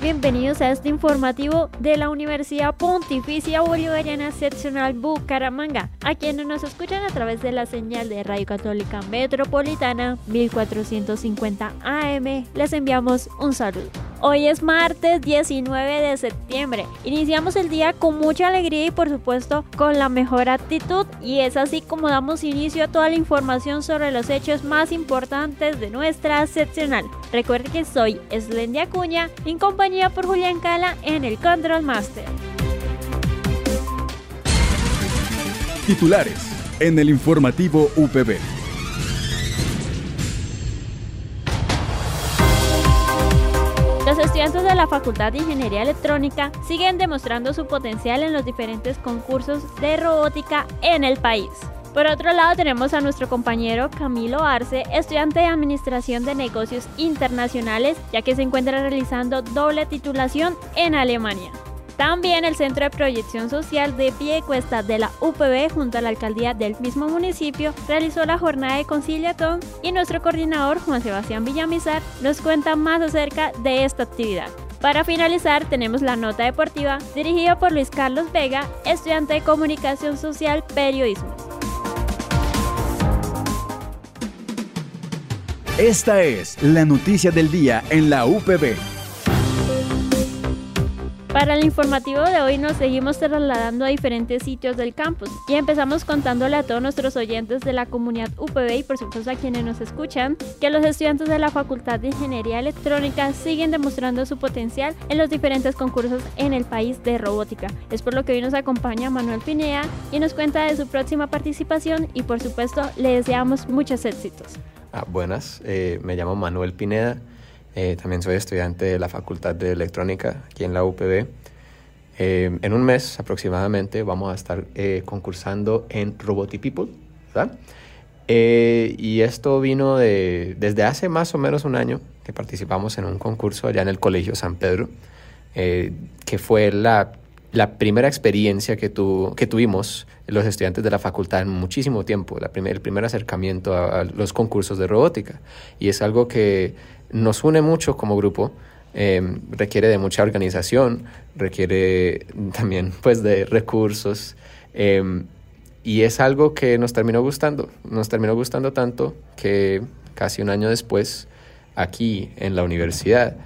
Bienvenidos a este informativo de la Universidad Pontificia Bolivariana Seccional Bucaramanga, a quienes nos escuchan a través de la señal de Radio Católica Metropolitana 1450 AM. Les enviamos un saludo. Hoy es martes 19 de septiembre. Iniciamos el día con mucha alegría y por supuesto con la mejor actitud y es así como damos inicio a toda la información sobre los hechos más importantes de nuestra seccional. Recuerde que soy Slendy Acuña en compañía por Julián Cala en el Control Master. Titulares en el informativo UPB. Estudiantes de la Facultad de Ingeniería Electrónica siguen demostrando su potencial en los diferentes concursos de robótica en el país. Por otro lado tenemos a nuestro compañero Camilo Arce, estudiante de Administración de Negocios Internacionales, ya que se encuentra realizando doble titulación en Alemania. También el Centro de Proyección Social de Piecuesta de la UPB junto a la alcaldía del mismo municipio realizó la jornada de conciliación y nuestro coordinador Juan Sebastián Villamizar nos cuenta más acerca de esta actividad. Para finalizar tenemos la nota deportiva dirigida por Luis Carlos Vega, estudiante de Comunicación Social Periodismo. Esta es la noticia del día en la UPB. Para el informativo de hoy nos seguimos trasladando a diferentes sitios del campus y empezamos contándole a todos nuestros oyentes de la comunidad UPB y por supuesto a quienes nos escuchan que los estudiantes de la Facultad de Ingeniería Electrónica siguen demostrando su potencial en los diferentes concursos en el país de robótica. Es por lo que hoy nos acompaña Manuel Pinea y nos cuenta de su próxima participación y por supuesto le deseamos muchos éxitos. Ah, buenas, eh, me llamo Manuel Pineda eh, también soy estudiante de la Facultad de Electrónica aquí en la UPB. Eh, en un mes aproximadamente vamos a estar eh, concursando en Roboty People, ¿verdad? y esto vino de, desde hace más o menos un año que participamos en un concurso allá en el Colegio San Pedro, que fue la, la, primera experiencia que, tu, que tuvimos los estudiantes de la facultad en muchísimo tiempo, la primer, el primer acercamiento a, a los concursos de robótica. Y es algo que nos une mucho como grupo. Em, requiere de mucha organización, requiere también pues de recursos em, y es algo que nos terminó gustando, nos terminó gustando tanto que casi un año después aquí en la universidad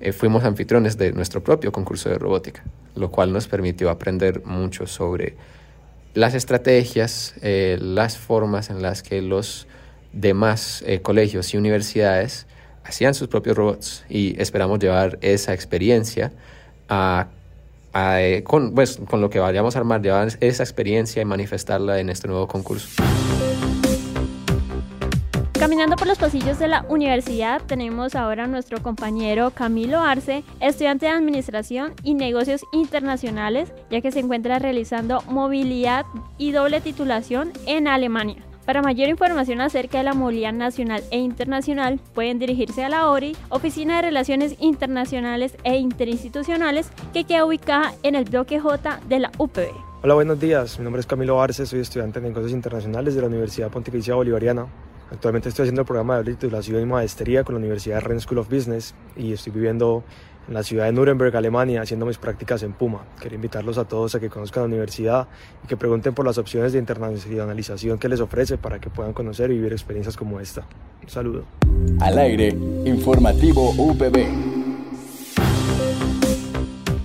eh, fuimos anfitriones de nuestro propio concurso de robótica, lo cual nos permitió aprender mucho sobre las estrategias, eh, las formas en las que los demás eh, colegios y universidades hacían sus propios robots y esperamos llevar esa experiencia a, eh, con, pues, con lo que vayamos a armar, llevar esa experiencia y manifestarla en este nuevo concurso. Caminando por los pasillos de la universidad tenemos ahora a nuestro compañero Camilo Arce, estudiante de Administración y Negocios Internacionales, ya que se encuentra realizando movilidad y doble titulación en Alemania. Para mayor información acerca de la movilidad nacional e internacional, pueden dirigirse a la ORI, Oficina de Relaciones Internacionales e Interinstitucionales, que queda ubicada en el bloque J de la UPB. Hola, buenos días. Mi nombre es Camilo Arce, soy estudiante de negocios internacionales de la Universidad Pontificia Bolivariana. Actualmente estoy haciendo el programa de titulación y maestría con la Universidad Rennes School of Business y estoy viviendo en la ciudad de Nuremberg, Alemania, haciendo mis prácticas en Puma. Quería invitarlos a todos a que conozcan la universidad y que pregunten por las opciones de internacionalización que les ofrece para que puedan conocer y vivir experiencias como esta. Un saludo. Al aire, informativo UPB.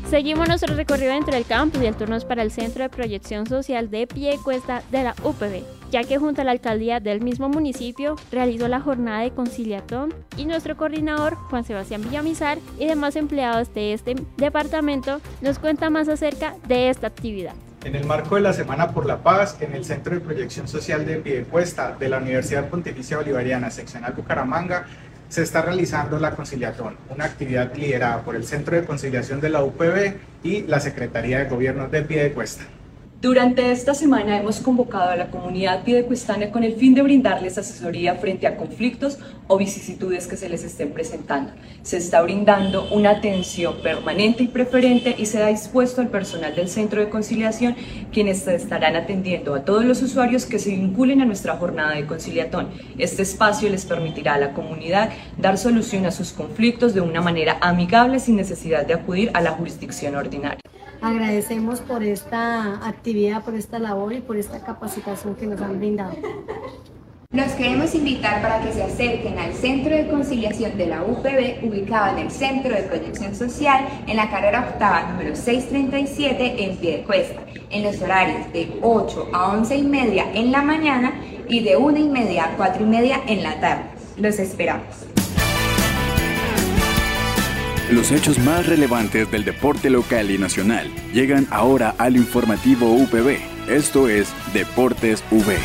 Seguimos nuestro recorrido entre el campus y el turno es para el Centro de Proyección Social de Piecuesta de la UPB, ya que junto a la alcaldía del mismo municipio realizó la jornada de conciliación y nuestro coordinador Juan Sebastián Villamizar y demás empleados de este departamento nos cuenta más acerca de esta actividad. En el marco de la Semana por la Paz, en el Centro de Proyección Social de Piedecuesta de la Universidad Pontificia Bolivariana, seccional Bucaramanga, se está realizando la conciliatón, una actividad liderada por el Centro de Conciliación de la UPB y la Secretaría de Gobierno de Piedecuesta. Durante esta semana hemos convocado a la comunidad piedecuestana con el fin de brindarles asesoría frente a conflictos o vicisitudes que se les estén presentando. Se está brindando una atención permanente y preferente y se da dispuesto al personal del Centro de Conciliación, quienes estarán atendiendo a todos los usuarios que se vinculen a nuestra jornada de conciliatón. Este espacio les permitirá a la comunidad dar solución a sus conflictos de una manera amigable sin necesidad de acudir a la jurisdicción ordinaria. Agradecemos por esta actividad, por esta labor y por esta capacitación que nos han brindado. Los queremos invitar para que se acerquen al Centro de Conciliación de la UPB, ubicado en el Centro de Proyección Social, en la carrera octava número 637 en pie de cuesta, en los horarios de 8 a 11 y media en la mañana y de 1 y media a 4 y media en la tarde. Los esperamos. Los hechos más relevantes del deporte local y nacional llegan ahora al informativo UPB. Esto es Deportes V.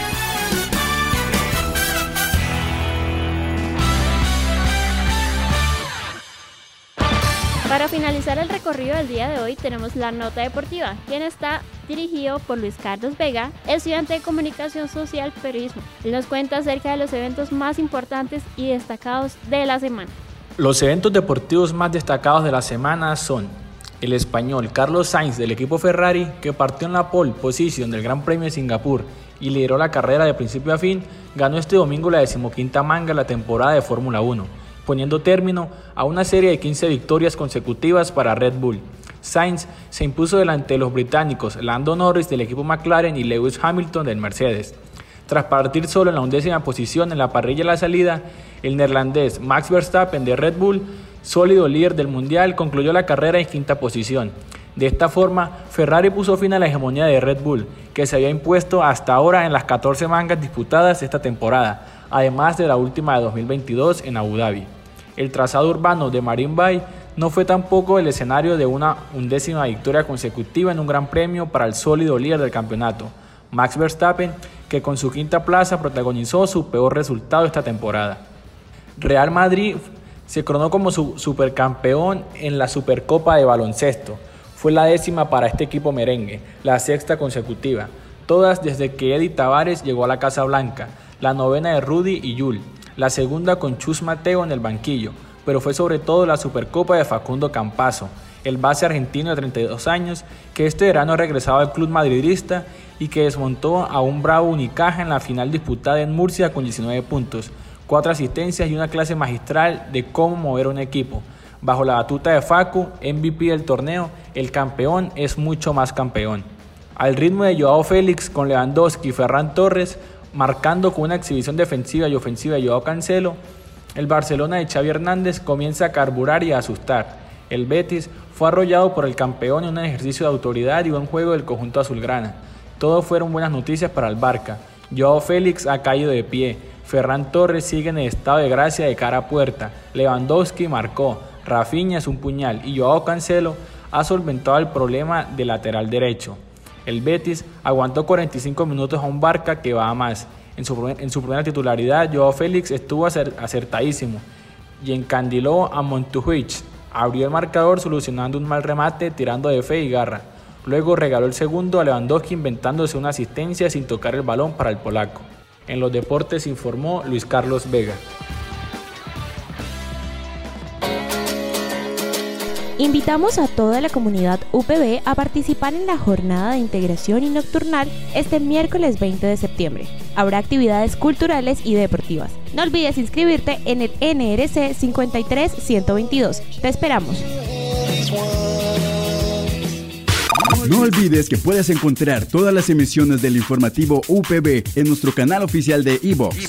Para finalizar el recorrido del día de hoy tenemos la nota deportiva, quien está dirigido por Luis Carlos Vega, estudiante de Comunicación Social Periodismo. Nos cuenta acerca de los eventos más importantes y destacados de la semana. Los eventos deportivos más destacados de la semana son el español Carlos Sainz del equipo Ferrari, que partió en la pole position del Gran Premio de Singapur y lideró la carrera de principio a fin, ganó este domingo la decimoquinta manga de la temporada de Fórmula 1, poniendo término a una serie de 15 victorias consecutivas para Red Bull. Sainz se impuso delante de los británicos Lando Norris del equipo McLaren y Lewis Hamilton del Mercedes. Tras partir solo en la undécima posición en la parrilla de la salida, el neerlandés Max Verstappen de Red Bull, sólido líder del mundial, concluyó la carrera en quinta posición. De esta forma, Ferrari puso fin a la hegemonía de Red Bull, que se había impuesto hasta ahora en las 14 mangas disputadas esta temporada, además de la última de 2022 en Abu Dhabi. El trazado urbano de Marine Bay no fue tampoco el escenario de una undécima victoria consecutiva en un gran premio para el sólido líder del campeonato, Max Verstappen, que con su quinta plaza protagonizó su peor resultado esta temporada. Real Madrid se coronó como su supercampeón en la Supercopa de Baloncesto. Fue la décima para este equipo merengue, la sexta consecutiva, todas desde que Eddie Tavares llegó a la Casa Blanca, la novena de Rudy y Yul, la segunda con Chus Mateo en el banquillo, pero fue sobre todo la Supercopa de Facundo Campazo, el base argentino de 32 años, que este verano regresaba al club madridista y que desmontó a un bravo Unicaja en la final disputada en Murcia con 19 puntos, cuatro asistencias y una clase magistral de cómo mover un equipo. Bajo la batuta de Facu, MVP del torneo, el campeón es mucho más campeón. Al ritmo de Joao Félix con Lewandowski y Ferran Torres, marcando con una exhibición defensiva y ofensiva de Joao Cancelo, el Barcelona de Xavi Hernández comienza a carburar y a asustar. El Betis fue arrollado por el campeón en un ejercicio de autoridad y buen juego del conjunto azulgrana. Todo fueron buenas noticias para el Barca. Joao Félix ha caído de pie, Ferran Torres sigue en estado de gracia de cara a puerta. Lewandowski marcó. Rafinha es un puñal y Joao Cancelo ha solventado el problema del lateral derecho. El Betis aguantó 45 minutos a un Barca que va a más. En su, en su primera titularidad, Joao Félix estuvo acertadísimo y encandiló a Montujuich. Abrió el marcador solucionando un mal remate tirando de fe y garra. Luego regaló el segundo a Lewandowski inventándose una asistencia sin tocar el balón para el polaco. En los deportes informó Luis Carlos Vega. Invitamos a toda la comunidad UPB a participar en la jornada de integración y nocturnal este miércoles 20 de septiembre. Habrá actividades culturales y deportivas. No olvides inscribirte en el NRC 53122. Te esperamos. No olvides que puedes encontrar todas las emisiones del informativo UPB en nuestro canal oficial de iVox,